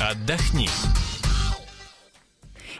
Отдохни.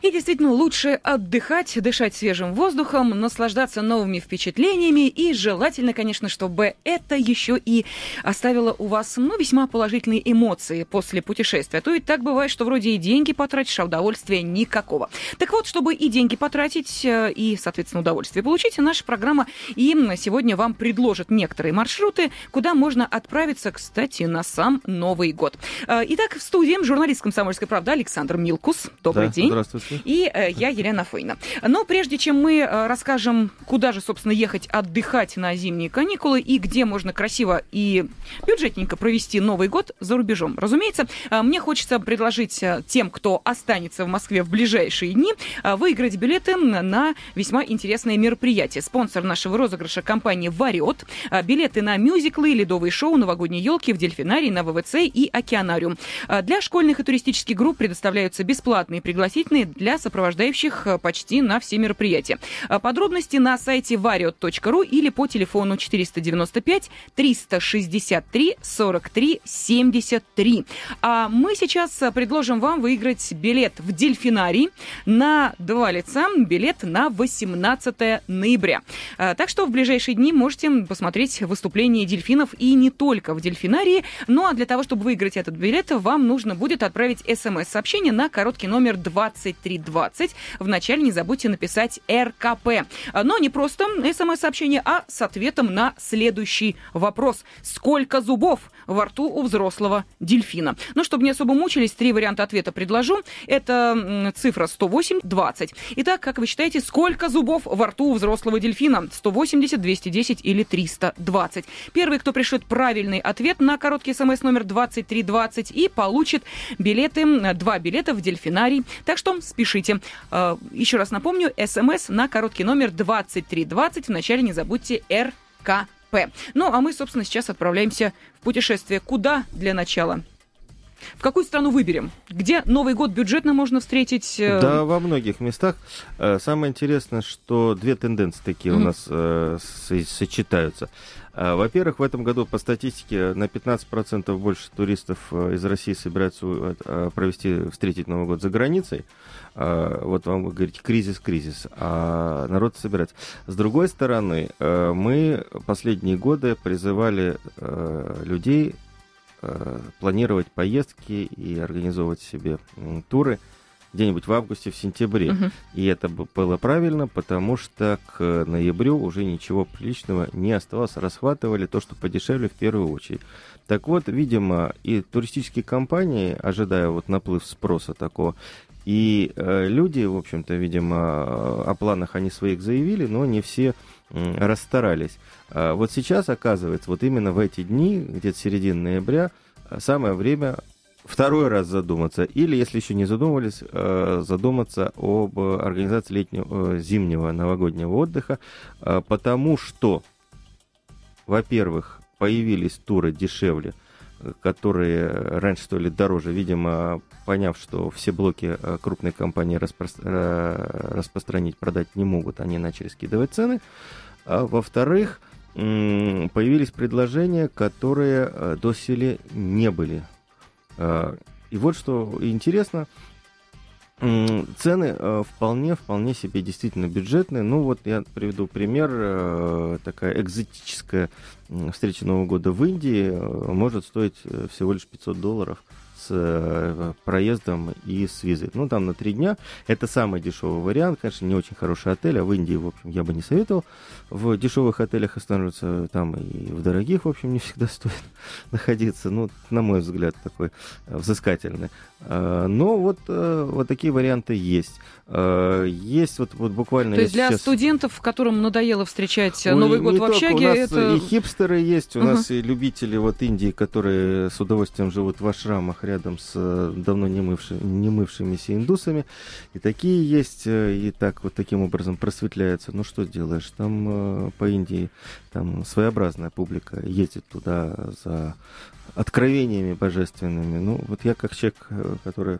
И действительно лучше отдыхать, дышать свежим воздухом, наслаждаться новыми впечатлениями и желательно, конечно, чтобы это еще и оставило у вас ну, весьма положительные эмоции после путешествия. То ведь так бывает, что вроде и деньги потратишь, а удовольствия никакого. Так вот, чтобы и деньги потратить, э, и, соответственно, удовольствие получить, наша программа и сегодня вам предложит некоторые маршруты, куда можно отправиться, кстати, на сам Новый год. Э, итак, в студии журналист «Комсомольской правды» Александр Милкус. Добрый Да, день. Здравствуйте. И э, я Елена Фойна. Но прежде чем мы э, расскажем, куда же, собственно, ехать отдыхать на зимние каникулы и где можно красиво и бюджетненько провести Новый год за рубежом, разумеется, э, мне хочется предложить тем, кто останется в Москве в ближайшие дни, выиграть билеты на весьма интересное мероприятие. Спонсор нашего розыгрыша компания «Вариот». Билеты на мюзиклы, ледовые шоу, новогодние елки в дельфинарии, на ВВЦ и океанариум. Для школьных и туристических групп предоставляются бесплатные пригласительные для сопровождающих э, почти на все мероприятия. Э, Подробности на сайте variot.ru или по телефону 495 363 43 73. А мы сейчас э, предложим вам выиграть билет в дельфинарий на два лица, билет на 18 ноября. Так что в ближайшие дни можете посмотреть выступление дельфинов и не только в дельфинарии. Ну а для того, чтобы выиграть этот билет, вам нужно будет отправить смс-сообщение на короткий номер 2320. Вначале не забудьте написать РКП. Но не просто смс-сообщение, а с ответом на следующий вопрос. Сколько зубов во рту у взрослого дельфина? Ну, чтобы не особо мучились, три варианта ответа предложу. Это цифра 108, 20. Итак, как вы считаете, сколько зубов во рту у взрослого дельфина? 180, 210 или 320? Первый, кто пришлет правильный ответ на короткий смс номер 2320 и получит билеты, два билета в дельфинарий. Так что спешите. Э, Еще раз напомню, смс на короткий номер 2320. Вначале не забудьте РКП. Ну, а мы, собственно, сейчас отправляемся в путешествие. Куда для начала? В какую страну выберем? Где Новый год бюджетно можно встретить? э, Да, во многих местах. Э, Самое интересное, что две тенденции такие у Мгм. нас э, со- сочетаются. Во-первых, в этом году по статистике на 15% больше туристов из России собираются провести, встретить Новый год за границей. Вот вам вы говорите, кризис, кризис, а народ собирается. С другой стороны, мы последние годы призывали людей планировать поездки и организовывать себе туры где-нибудь в августе, в сентябре. мгм. И это было правильно, потому что к ноябрю уже ничего приличного не оставалось. Расхватывали то, что подешевле в первую очередь. Так вот, видимо, и туристические компании, ожидая вот наплыв спроса такого, и э, люди, в общем-то, видимо, э, о планах они своих заявили, но не все м, расстарались. А вот сейчас, оказывается, вот именно в эти дни, где-то середина ноября, э, самое время второй раз задуматься, или, если еще не задумывались, э, задуматься об э, организации летнего, э, зимнего новогоднего отдыха, потому что, во-первых, появились туры дешевле, которые раньше стоили дороже, видимо, поняв, что все блоки крупные компании распро- распространить, продать не могут, они начали скидывать цены. А во-вторых, появились предложения, которые доселе не были И вот что интересно, цены э, вполне, вполне себе действительно бюджетные. Ну вот я приведу пример, э, такая экзотическая встреча Нового года в Индии э, может стоить э, всего лишь 500 долларов с э, проездом и с визой. Ну, там на три дня. Это самый дешевый вариант. Конечно, не очень хороший отель, а в Индии, в общем, я бы не советовал в дешевых отелях останавливаться. Там и в дорогих, в общем, не всегда стоит находиться. Ну, на мой взгляд, такой э, взыскательный. А, Но вот, э, вот такие варианты есть. А, Есть вот, вот буквально... То есть для сейчас- студентов, которым надоело встречать Ой, Новый год в общаге, У нас это... и хипстеры есть, у Ага. нас и любители вот Индии, которые с удовольствием живут в ашрамах рядом с э, давно не, мывши- не мывшимися индусами. И такие есть, э, и так вот таким образом просветляются. Ну что сделаешь, там э, по Индии там своеобразная публика ездит туда за откровениями божественными. Ну вот я как человек, который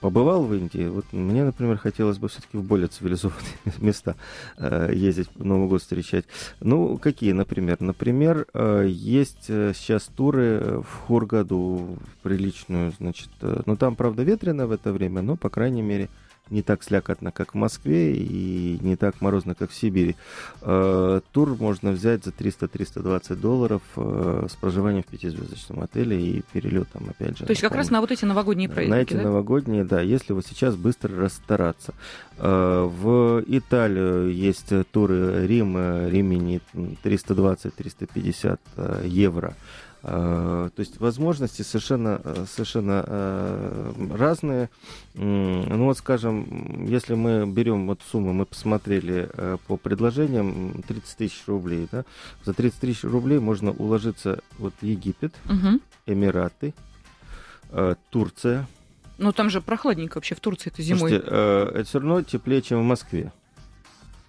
побывал в Индии. Вот мне, например, хотелось бы все-таки в более цивилизованные места э, ездить, Новый год встречать. Ну, какие, например? Например, э, есть э, сейчас туры в Хургаду, приличную, значит, э, ну там, правда, ветрено в это время, но, по крайней мере, не так слякотно, как в Москве, и не так морозно, как в Сибири. Э, тур можно взять за 300-320 долларов э, с проживанием в пятизвездочном отеле и перелетом, опять же. То есть как раз на вот эти новогодние праздники, На эти да? новогодние, да, если вот сейчас быстро расстараться. Э, в Италию есть туры Рим, Римини 320-350 евро. То есть возможности совершенно, совершенно разные. Ну вот, скажем, если мы берем вот сумму, мы посмотрели по предложениям 30 тысяч рублей, да, за 30 тысяч рублей можно уложиться вот Египет, угу. Эмираты, Турция. Ну там же прохладненько вообще в Турции это зимой. Слушайте, это все равно теплее, чем в Москве.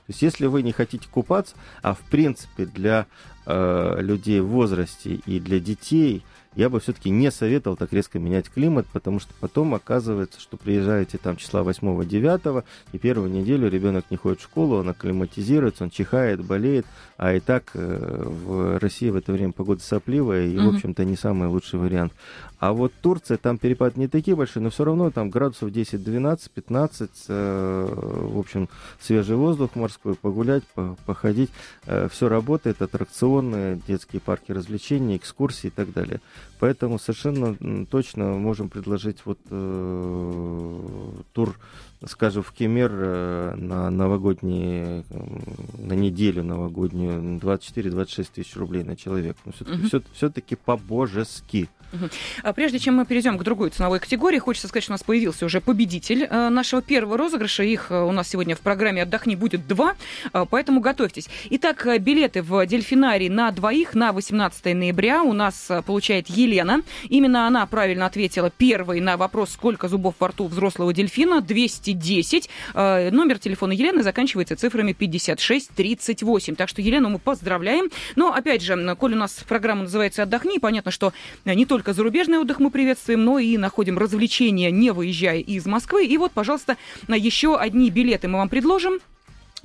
То есть, если вы не хотите купаться, а в принципе для э, людей в возрасте и для детей я бы все-таки не советовал так резко менять климат, потому что потом оказывается, что приезжаете там числа 8-9, и первую неделю ребенок не ходит в школу, он акклиматизируется, он чихает, болеет, а и так э, в России в это время погода сопливая, и, mm-hmm. в общем-то, не самый лучший вариант. А вот Турция, там перепад не такие большие, но все равно там градусов 10, 12, 15, э, в общем, свежий воздух морской, погулять, по, походить, э, все работает, аттракционные, детские парки развлечений, экскурсии и так далее. Поэтому совершенно точно можем предложить вот э, тур скажем, в Кемер э, на новогодние, на неделю новогоднюю 24-26 тысяч рублей на человека. Но все-таки, угу. все, все-таки по-божески. А прежде чем мы перейдем к другой ценовой категории, хочется сказать, что у нас появился уже победитель э, нашего первого розыгрыша. Их э, у нас сегодня в программе «Отдохни» будет два, поэтому готовьтесь. Итак, билеты в дельфинарий на двоих на 18 ноября у нас получает Елена. Именно она правильно ответила первой на вопрос, сколько зубов во рту взрослого дельфина. 200 210. Э, номер телефона Елены заканчивается цифрами 5638. Так что Елену мы поздравляем. Но, опять же, коль у нас программа называется «Отдохни», понятно, что не только зарубежный отдых мы приветствуем, но и находим развлечения, не выезжая из Москвы. И вот, пожалуйста, еще одни билеты мы вам предложим.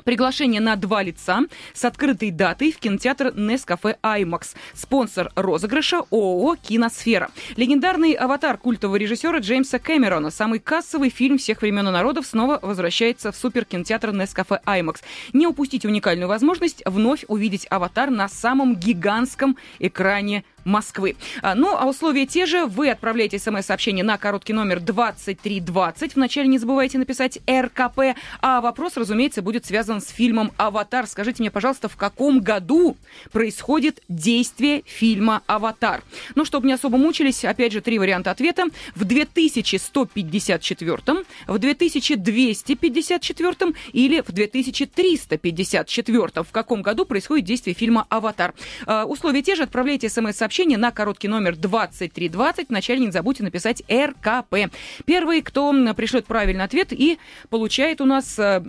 Приглашение на два лица с открытой датой в кинотеатр Нескафе Аймакс. Спонсор розыгрыша ООО «Киносфера». Легендарный аватар культового режиссера Джеймса Кэмерона, самый кассовый фильм всех времен и народов, снова возвращается в суперкинотеатр Нескафе Аймакс. Не упустите уникальную возможность вновь увидеть аватар на самом гигантском экране Москвы. А, ну, а условия те же. Вы отправляете смс-сообщение на короткий номер 2320. Вначале не забывайте написать РКП. А вопрос, разумеется, будет связан с фильмом «Аватар». Скажите мне, пожалуйста, в каком году происходит действие фильма «Аватар»? Ну, чтобы не особо мучились, опять же, три варианта ответа. В 2154, в 2254 или в 2354. В каком году происходит действие фильма «Аватар»? А, условия те же. Отправляйте смс-сообщение сообщение на короткий номер 2320. Вначале не забудьте написать РКП. Первый, кто пришлет правильный ответ и получает у нас э,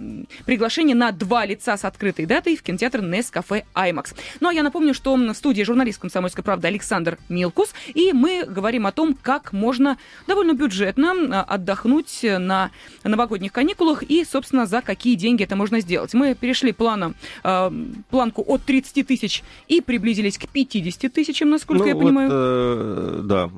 приглашение на два лица с открытой датой в кинотеатр Нескафе Аймакс. Ну а я напомню, что в студии журналист «Комсомольской правды» Александр Милкус, и мы говорим о том, как можно довольно бюджетно отдохнуть на новогодних каникулах и, собственно, за какие деньги это можно сделать. Мы перешли планом, э, планку от 30 тысяч и приблизились к 50 тысячам, насколько насколько ну, я вот, понимаю. Э, да,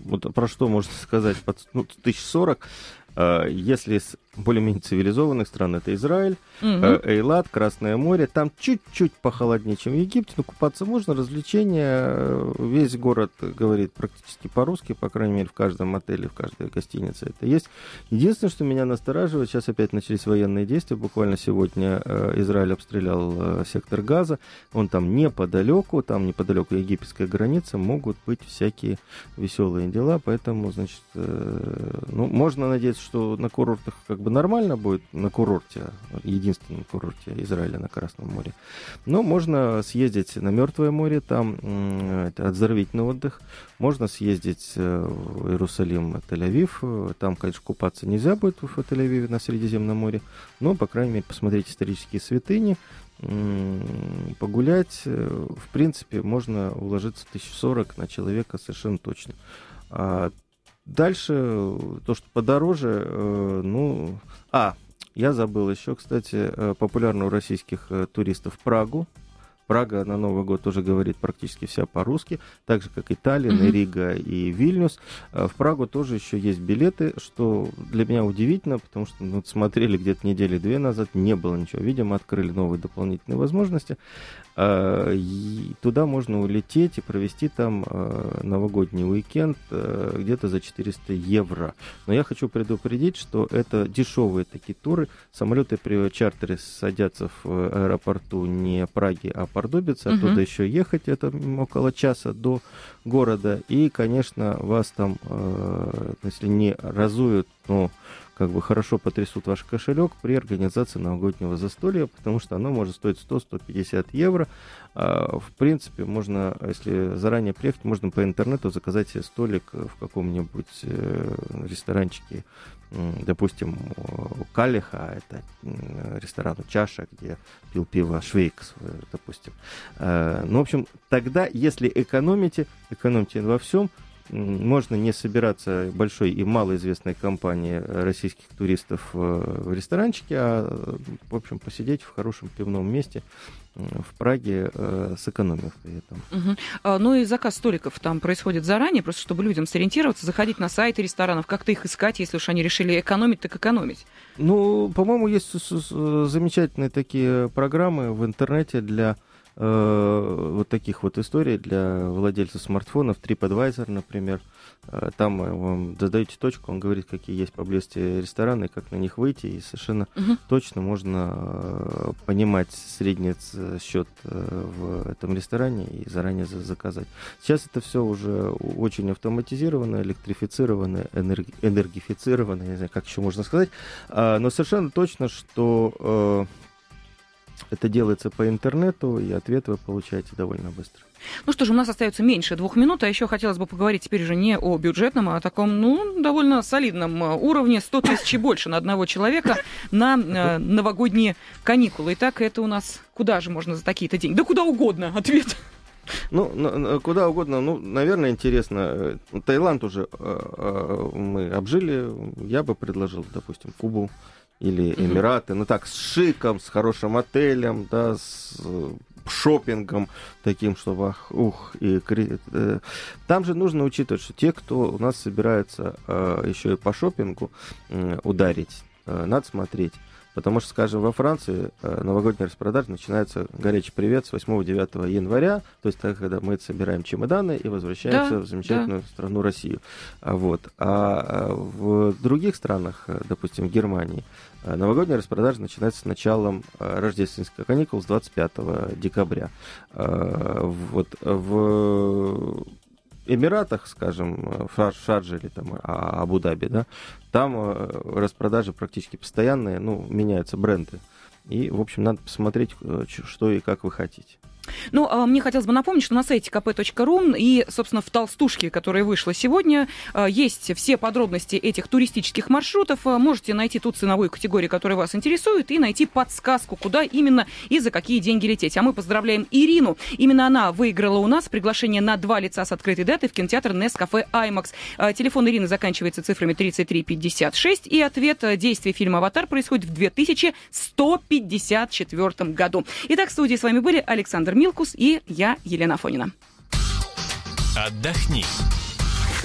вот про что можно сказать, под, ну, 1040. Э, если более-менее цивилизованных стран это Израиль, угу. Эйлат, Красное море. Там чуть-чуть похолоднее, чем в Египте, но купаться можно. Развлечения. Э, весь город говорит практически по-русски, по крайней мере, в каждом отеле, в каждой гостинице это есть. Единственное, что меня настораживает, сейчас опять начались военные действия. Буквально сегодня Израиль обстрелял сектор Газа. Он там неподалеку, там неподалеку египетская граница, могут быть всякие веселые дела. Поэтому, значит, ну, можно надеяться, что на курортах как бы нормально будет на курорте, единственном курорте Израиля на Красном море. Но можно съездить на Мертвое море, там это отзорвительный отдых. Можно съездить э, в Иерусалим, Тель-Авив. Там, конечно, купаться нельзя будет в Тель-Авиве на Средиземном море. Но, по крайней мере, посмотреть исторические святыни, погулять. В принципе, можно уложиться в 1040 на человека совершенно точно. А дальше, то, что подороже, ну... А, я забыл еще, кстати, популярную у российских туристов Прагу. Прага на Новый год тоже говорит практически вся по-русски, так же, как и Таллин, и Рига, и Вильнюс. А в Прагу тоже еще есть билеты, что для меня удивительно, потому что ну, смотрели где-то недели две назад, не было ничего. Видимо, открыли новые дополнительные возможности. А, и туда можно улететь и провести там а, новогодний уикенд где-то за 400 евро. Но я хочу предупредить, что это дешевые такие туры. Самолеты при чартере садятся в аэропорту не Праги, а Пордубице, оттуда угу. еще ехать, это около часа до города. И, конечно, вас там, э, если не разуют, но как бы хорошо потрясут ваш кошелек при организации новогоднего застолья, потому что оно может стоить 100-150 евро. А, в принципе, можно, если заранее приехать, можно по интернету заказать себе столик в каком-нибудь э, ресторанчике, допустим, Калиха, это ресторан у Чаша, где пил пиво Швейкс, допустим. Э, ну, в общем, тогда, если экономите, экономите во всем, можно не собираться большой и малоизвестной компании российских туристов в ресторанчике, а, в общем, посидеть в хорошем пивном месте в Праге, э, сэкономив при этом. Угу. А, ну и заказ столиков там происходит заранее, просто чтобы людям сориентироваться, заходить на сайты ресторанов, как-то их искать, если уж они решили экономить, так экономить. Ну, по-моему, есть замечательные такие программы в интернете для Э, вот таких вот историй для владельцев смартфонов, TripAdvisor, например. Э, там вам задаете точку, он говорит, какие есть поблизости рестораны, как на них выйти, и совершенно угу. точно можно э, понимать средний счет в этом ресторане и заранее заказать. Сейчас это все уже очень автоматизировано, электрифицировано, энерги энергифицировано, не знаю, как еще можно сказать, а, но совершенно точно, что это делается по интернету, и ответ вы получаете довольно быстро. Ну что ж, у нас остается меньше двух минут, а еще хотелось бы поговорить теперь уже не о бюджетном, а о таком, ну, довольно солидном э, уровне, 100 тысяч и больше на одного человека на э, новогодние каникулы. Итак, это у нас куда же можно за такие-то деньги? Да куда угодно, ответ. Ну, куда угодно. Ну, наверное, интересно. Э, Таиланд уже э, мы обжили. Я бы предложил, допустим, Кубу или Эмираты, ну так, с шиком, с хорошим отелем, да, с э, шопингом таким, чтобы ах, ух, и э, там же нужно учитывать, что те, кто у нас собирается э, еще и по шопингу э, ударить, э, надо смотреть. Потому что, скажем, во Франции э, новогодняя распродажа начинается горячий привет с 8-9 января, то есть так, когда мы собираем чемоданы и возвращаемся да, в замечательную да. страну Россию. А, вот. а в других странах, э, допустим, в Германии, э, новогодняя распродажа начинается с началом рождественских каникул с 25 декабря. Вот. В Эмиратах, скажем, в Шарже или там а, Абу-Даби, да, там э, распродажи практически постоянные, ну, меняются бренды. И, в общем, надо посмотреть, э, что и как вы хотите. Ну, а мне хотелось бы напомнить, что на сайте kp.ru и, собственно, в толстушке, которая вышла сегодня, а, есть все подробности этих туристических маршрутов. А, можете найти ту ценовую категорию, которая вас интересует, и найти подсказку, куда именно и за какие деньги лететь. А мы поздравляем Ирину. Именно она выиграла у нас приглашение на два лица с открытой датой в кинотеатр Нескафе Аймакс. Телефон Ирины заканчивается цифрами 3356, и ответ действия фильма «Аватар» происходит в 2154 году. Итак, в студии с вами были Александр Милкус и я, Елена Фонина. Отдохни.